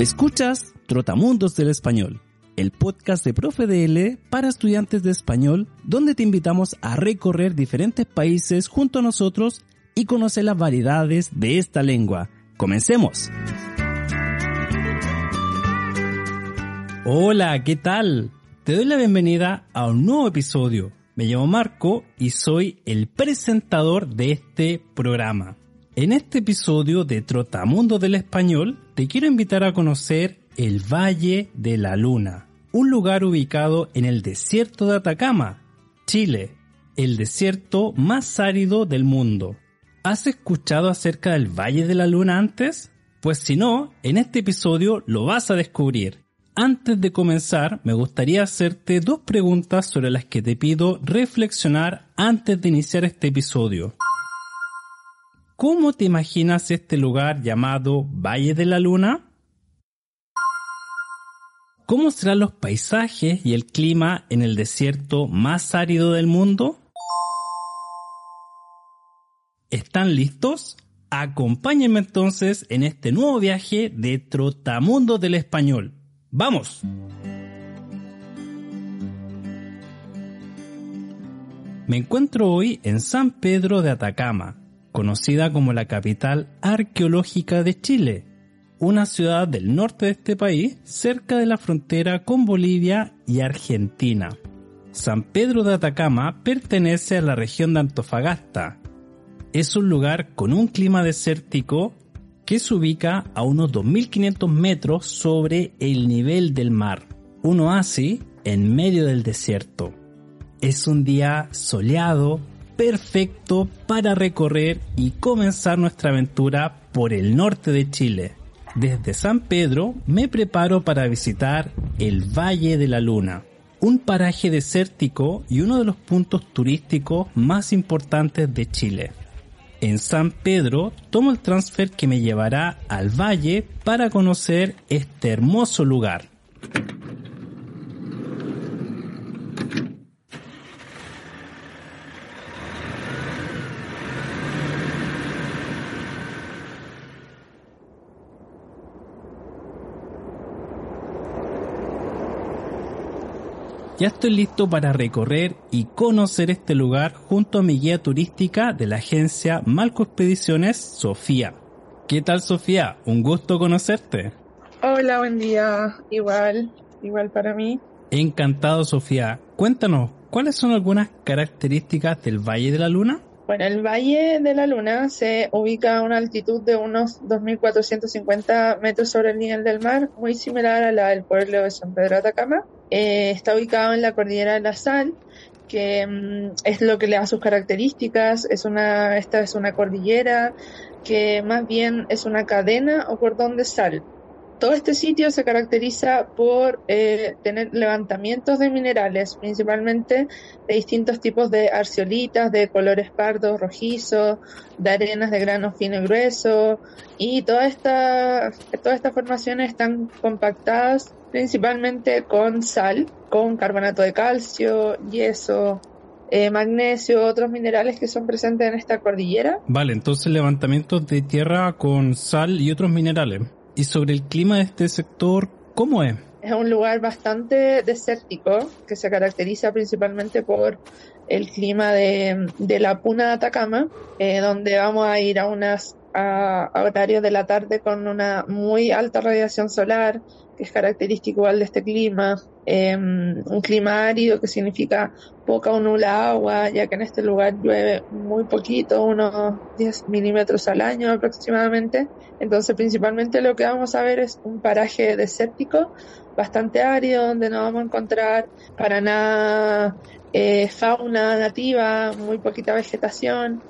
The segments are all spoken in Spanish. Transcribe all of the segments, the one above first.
Escuchas Trotamundos del Español, el podcast de Profe DL para estudiantes de español, donde te invitamos a recorrer diferentes países junto a nosotros y conocer las variedades de esta lengua. ¡Comencemos! Hola, ¿qué tal? Te doy la bienvenida a un nuevo episodio. Me llamo Marco y soy el presentador de este programa. En este episodio de Trotamundo del Español te quiero invitar a conocer el Valle de la Luna, un lugar ubicado en el desierto de Atacama, Chile, el desierto más árido del mundo. ¿Has escuchado acerca del Valle de la Luna antes? Pues si no, en este episodio lo vas a descubrir. Antes de comenzar, me gustaría hacerte dos preguntas sobre las que te pido reflexionar antes de iniciar este episodio. ¿Cómo te imaginas este lugar llamado Valle de la Luna? ¿Cómo serán los paisajes y el clima en el desierto más árido del mundo? ¿Están listos? Acompáñenme entonces en este nuevo viaje de Trotamundo del Español. ¡Vamos! Me encuentro hoy en San Pedro de Atacama, conocida como la capital arqueológica de Chile, una ciudad del norte de este país, cerca de la frontera con Bolivia y Argentina. San Pedro de Atacama pertenece a la región de Antofagasta. Es un lugar con un clima desértico que se ubica a unos 2.500 metros sobre el nivel del mar, un oasis en medio del desierto. Es un día soleado, perfecto para recorrer y comenzar nuestra aventura por el norte de Chile. Desde San Pedro me preparo para visitar el Valle de la Luna, un paraje desértico y uno de los puntos turísticos más importantes de Chile. En San Pedro tomo el transfer que me llevará al valle para conocer este hermoso lugar. Ya estoy listo para recorrer y conocer este lugar junto a mi guía turística de la agencia Malco Expediciones, Sofía. ¿Qué tal Sofía? Un gusto conocerte. Hola, buen día. Igual, igual para mí. Encantado Sofía. Cuéntanos, ¿cuáles son algunas características del Valle de la Luna? Bueno, el Valle de la Luna se ubica a una altitud de unos 2.450 metros sobre el nivel del mar, muy similar a la del pueblo de San Pedro de Atacama. Eh, está ubicado en la cordillera de la Sal, que mm, es lo que le da sus características. Es una, esta es una cordillera que más bien es una cadena o cordón de sal. Todo este sitio se caracteriza por eh, tener levantamientos de minerales, principalmente de distintos tipos de arciolitas, de colores pardos, rojizos, de arenas de grano fino y grueso, y toda esta, todas estas formaciones están compactadas principalmente con sal, con carbonato de calcio, yeso, eh, magnesio, otros minerales que son presentes en esta cordillera. Vale, entonces levantamientos de tierra con sal y otros minerales. Y sobre el clima de este sector, ¿cómo es? Es un lugar bastante desértico que se caracteriza principalmente por el clima de, la Puna de Atacama, eh, donde vamos a ir a unas a, horarios de la tarde con una muy alta radiación solar, que es característico igual de este clima, em, un clima árido que significa poca o nula agua, ya que en este lugar llueve muy poquito, unos 10 milímetros al año aproximadamente. Entonces principalmente lo que vamos a ver es un paraje desértico bastante árido, donde no vamos a encontrar para nada eh, fauna nativa, muy poquita vegetación,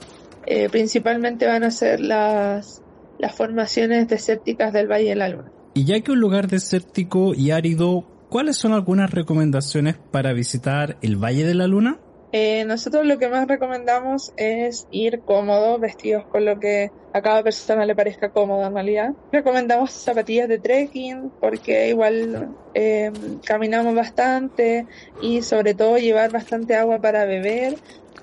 eh, principalmente van a ser las, las formaciones desérticas del Valle de la Luna. Y ya que un lugar desértico y árido, ¿cuáles son algunas recomendaciones para visitar el Valle de la Luna? Eh, nosotros lo que más recomendamos es ir cómodos, vestidos con lo que a cada persona le parezca cómodo en realidad. Recomendamos zapatillas de trekking porque igual eh, caminamos bastante y sobre todo llevar bastante agua para beber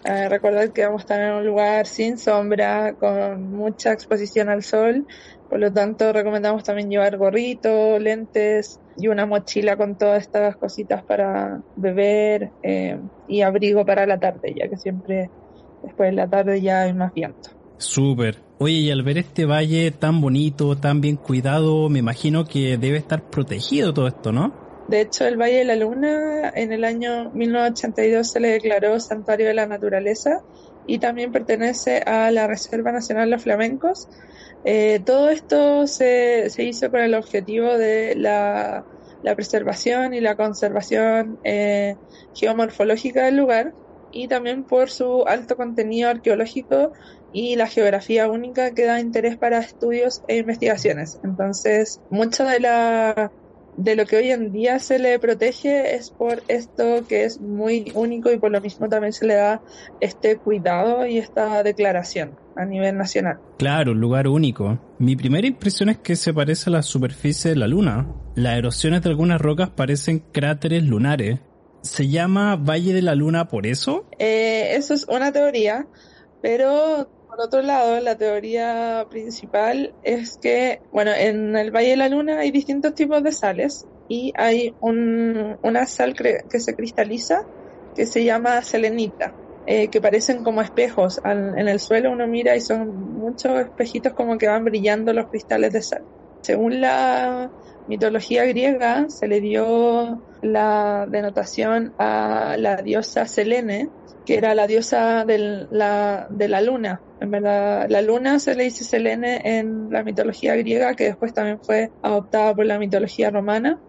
eh, recordar que vamos a estar en un lugar sin sombra, con mucha exposición al sol Por lo tanto, recomendamos también llevar gorrito, lentes y una mochila con todas estas cositas para beber eh, y abrigo para la tarde, ya que siempre después de la tarde ya hay más viento. Súper. Oye, y al ver este valle tan bonito, tan bien cuidado, me imagino que debe estar protegido todo esto, ¿no? De hecho, el Valle de la Luna en el año 1982 se le declaró Santuario de la Naturaleza y también pertenece a la Reserva Nacional Los Flamencos. Eh, todo esto se, se, hizo con el objetivo de la, la preservación y la conservación eh, geomorfológica del lugar y también por su alto contenido arqueológico y la geografía única que da interés para estudios e investigaciones. Entonces, mucho de la de lo que hoy en día se le protege es por esto que es muy único y por lo mismo también se le da este cuidado y esta declaración a nivel nacional. Claro, un lugar único. Mi primera impresión es que se parece a la superficie de la Luna. Las erosiones de algunas rocas parecen cráteres lunares. ¿Se llama Valle de la Luna por eso? Eh, eso es una teoría, pero por otro lado, la teoría principal es que, bueno, en el Valle de la Luna hay distintos tipos de sales y hay un, una sal que se cristaliza que se llama selenita, eh, que parecen como espejos. en el suelo uno mira y son muchos espejitos como que van brillando los cristales de sal. Según la mitología griega, se le dio la denotación a la diosa Selene, que era la diosa la, de la luna. En verdad, la luna se le dice Selene en la mitología griega, que después también fue adoptada por la mitología romana.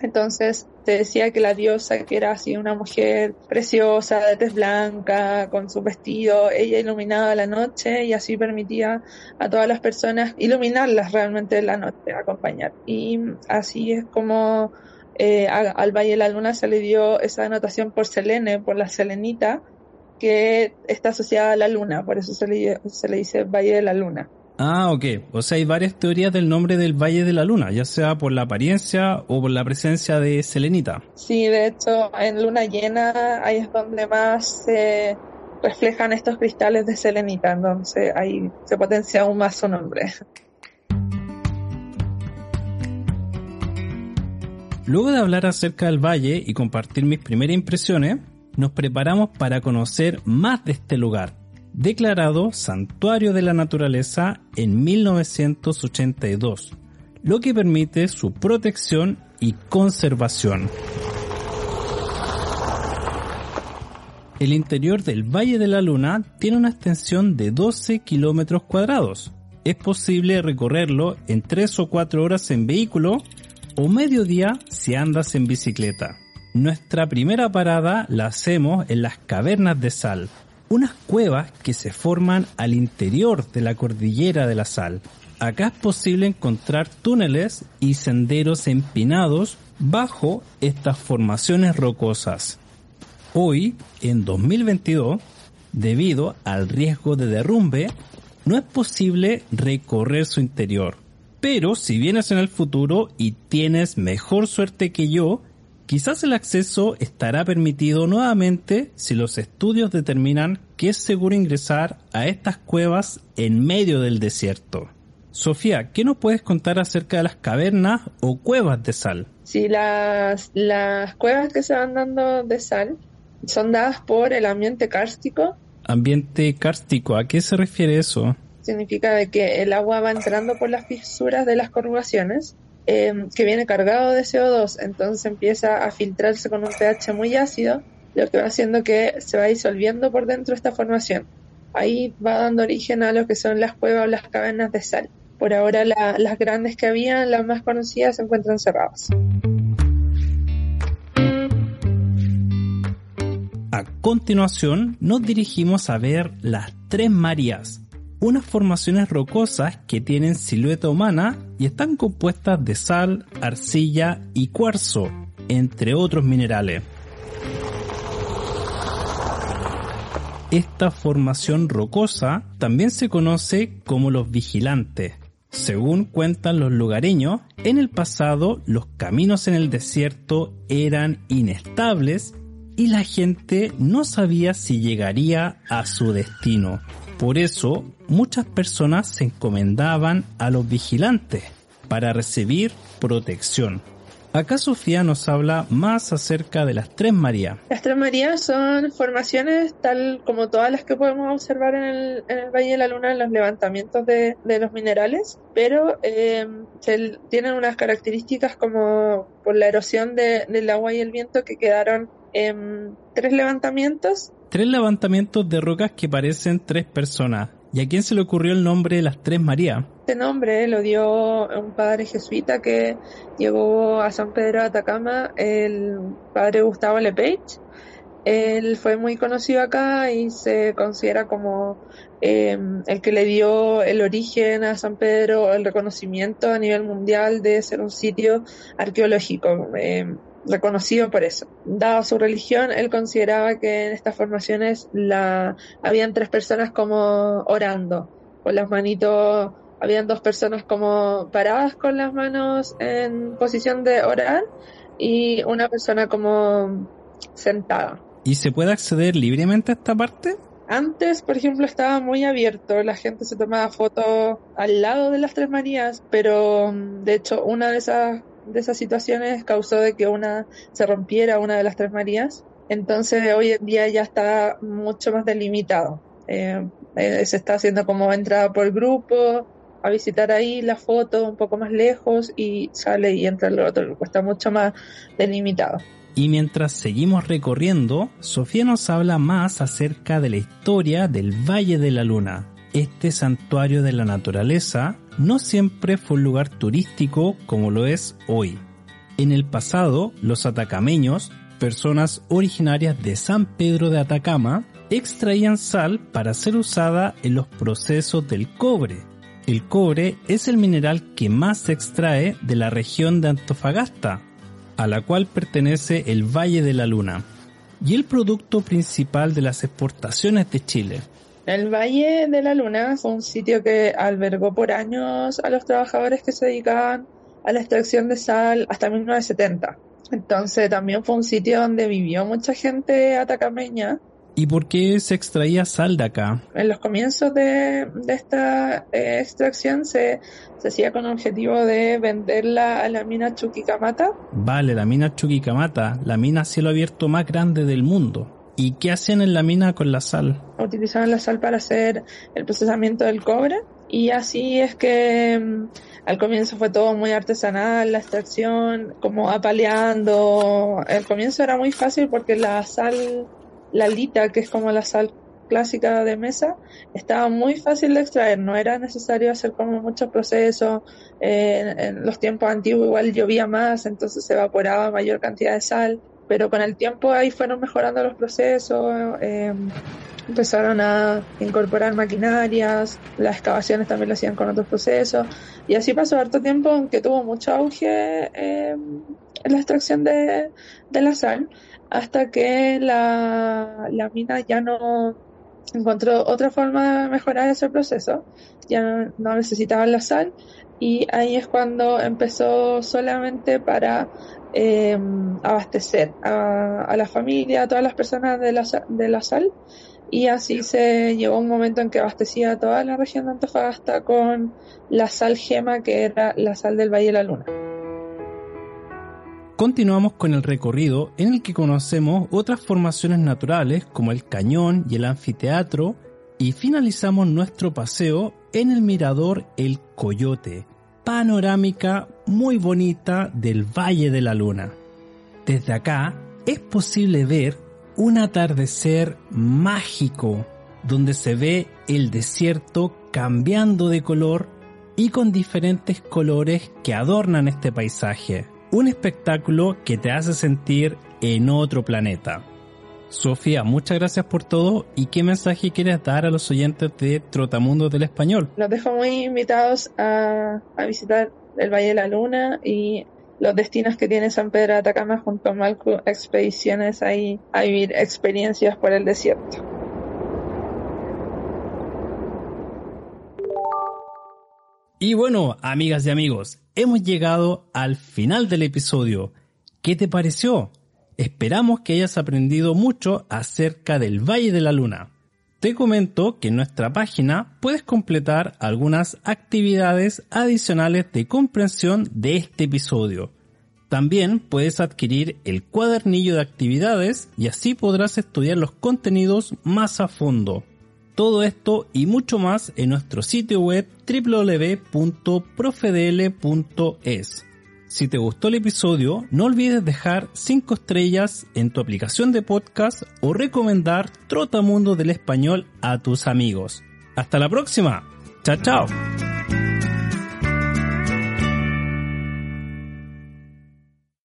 Entonces, te decía que la diosa, que era así una mujer preciosa, de tez blanca, con su vestido, ella iluminaba la noche y así permitía a todas las personas iluminarlas realmente en la noche, acompañar. Y así es como eh, al Valle de la Luna se le dio esa anotación por Selene, por la Selenita, que está asociada a la Luna, por eso se le, se le dice Valle de la Luna. Ah, ok. O sea, hay varias teorías del nombre del Valle de la Luna, ya sea por la apariencia o por la presencia de Selenita. Sí, de hecho, en luna llena ahí es donde más se reflejan estos cristales de Selenita, entonces ahí se potencia aún más su nombre. Luego de hablar acerca del valle y compartir mis primeras impresiones, nos preparamos para conocer más de este lugar, declarado Santuario de la Naturaleza en 1982, lo que permite su protección y conservación. El interior del Valle de la Luna tiene una extensión de 12 kilómetros cuadrados. Es posible recorrerlo en 3 o 4 horas en vehículo o mediodía si andas en bicicleta. Nuestra primera parada la hacemos en las cavernas de sal, unas cuevas que se forman al interior de la cordillera de la sal. Acá es posible encontrar túneles y senderos empinados bajo estas formaciones rocosas. Hoy, en 2022, debido al riesgo de derrumbe, no es posible recorrer su interior. Pero si vienes en el futuro y tienes mejor suerte que yo, quizás el acceso estará permitido nuevamente si los estudios determinan que es seguro ingresar a estas cuevas en medio del desierto. Sofía, ¿qué nos puedes contar acerca de las cavernas o cuevas de sal? Sí, las, las cuevas que se van dando de sal son dadas por el ambiente kárstico. Ambiente kárstico, ¿a qué se refiere eso? significa de que el agua va entrando por las fisuras de las corrugaciones, em, que viene cargado de CO2, entonces empieza a filtrarse con un pH muy ácido, lo que va haciendo que se va disolviendo por dentro esta formación. Ahí va dando origen a lo que son las cuevas o las cavernas de sal. Por ahora las grandes que habían, las más conocidas, se encuentran cerradas. A continuación, nos dirigimos a ver las Tres Marías, unas formaciones rocosas que tienen silueta humana y están compuestas de sal, arcilla y cuarzo, entre otros minerales. Esta formación rocosa también se conoce como los vigilantes. Según cuentan los lugareños, en el pasado los caminos en el desierto eran inestables y la gente no sabía si llegaría a su destino. Por eso, muchas personas se encomendaban a los vigilantes para recibir protección. Acá Sofía nos habla más acerca de las Tres Marías. Las Tres Marías son formaciones tal como todas las que podemos observar en el, Valle de la Luna en los levantamientos de, los minerales, pero eh, tienen unas características como por la erosión del agua y el viento que quedaron en tres levantamientos. Tres levantamientos de rocas que parecen tres personas. ¿Y a quién se le ocurrió el nombre de las Tres Marías? Este nombre lo dio un padre jesuita que llegó a San Pedro de Atacama, el padre Gustavo Lepage. Él fue muy conocido acá y se considera como em, el que le dio el origen a San Pedro, el reconocimiento a nivel mundial de ser un sitio arqueológico. Em, reconocido por eso. Dado su religión, él consideraba que en estas formaciones la, habían tres personas como orando, con las manitos, habían dos personas como paradas con las manos en posición de orar y una persona como sentada. ¿Y se puede acceder libremente a esta parte? Antes, por ejemplo, estaba muy abierto, la gente se tomaba fotos al lado de las Tres Marías, pero de hecho una de esas de esas situaciones causó de que una se rompiera una de las tres Marías. Entonces hoy en día ya está mucho más delimitado. Eh, eh, se está haciendo como entrada por grupo, a visitar ahí la foto un poco más lejos y sale y entra el otro grupo. Está mucho más delimitado. Y mientras seguimos recorriendo, Sofía nos habla más acerca de la historia del Valle de la Luna, este santuario de la naturaleza no siempre fue un lugar turístico como lo es hoy. En el pasado, los atacameños, personas originarias de San Pedro de Atacama, extraían sal para ser usada en los procesos del cobre. El cobre es el mineral que más se extrae de la región de Antofagasta, a la cual pertenece el Valle de la Luna, y el producto principal de las exportaciones de Chile. El Valle de la Luna fue un sitio que albergó por años a los trabajadores que se dedicaban a la extracción de sal hasta 1970. Entonces también fue un sitio donde vivió mucha gente atacameña. ¿Y por qué se extraía sal de acá? En los comienzos de, esta eh, extracción se, se hacía con el objetivo de venderla a la mina Chuquicamata. Vale, la mina Chuquicamata, la mina cielo abierto más grande del mundo. ¿Y qué hacían en la mina con la sal? Utilizaban la sal para hacer el procesamiento del cobre y así es que mm, al comienzo fue todo muy artesanal, la extracción, como apaleando. El comienzo era muy fácil porque la sal, la lita, que es como la sal clásica de mesa, estaba muy fácil de extraer, no era necesario hacer como muchos procesos. en los tiempos antiguos igual llovía más, entonces se evaporaba mayor cantidad de sal pero con el tiempo ahí fueron mejorando los procesos, eh, empezaron a incorporar maquinarias, las excavaciones también lo hacían con otros procesos, y así pasó harto tiempo en que tuvo mucho auge eh, la extracción de, la sal, hasta que la, la mina ya no encontró otra forma de mejorar ese proceso, ya no, no necesitaban la sal, y ahí es cuando empezó solamente para eh, abastecer a, la familia, a todas las personas de la, de la sal y así se llegó un momento en que abastecía toda la región de Antofagasta con la sal gema que era la sal del Valle de la Luna. Continuamos con el recorrido en el que conocemos otras formaciones naturales como el cañón y el anfiteatro y finalizamos nuestro paseo en el mirador El Coyote, panorámica muy bonita del Valle de la Luna. Desde acá es posible ver un atardecer mágico donde se ve el desierto cambiando de color y con diferentes colores que adornan este paisaje. Un espectáculo que te hace sentir en otro planeta. Sofía, muchas gracias por todo y qué mensaje quieres dar a los oyentes de Trotamundo del Español. Los dejo muy invitados a, visitar el Valle de la Luna y los destinos que tiene San Pedro de Atacama junto a Malcu Expediciones ahí a vivir experiencias por el desierto. Y bueno, amigas y amigos, hemos llegado al final del episodio. ¿Qué te pareció? Esperamos que hayas aprendido mucho acerca del Valle de la Luna. Te comento que en nuestra página puedes completar algunas actividades adicionales de comprensión de este episodio. También puedes adquirir el cuadernillo de actividades y así podrás estudiar los contenidos más a fondo. Todo esto y mucho más en nuestro sitio web www.profedl.es. Si te gustó el episodio, no olvides dejar 5 estrellas en tu aplicación de podcast o recomendar Trotamundo del Español a tus amigos. Hasta la próxima. Chao, chao.